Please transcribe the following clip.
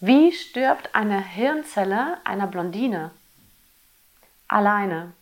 Wie stirbt eine Hirnzelle einer Blondine? Alleine.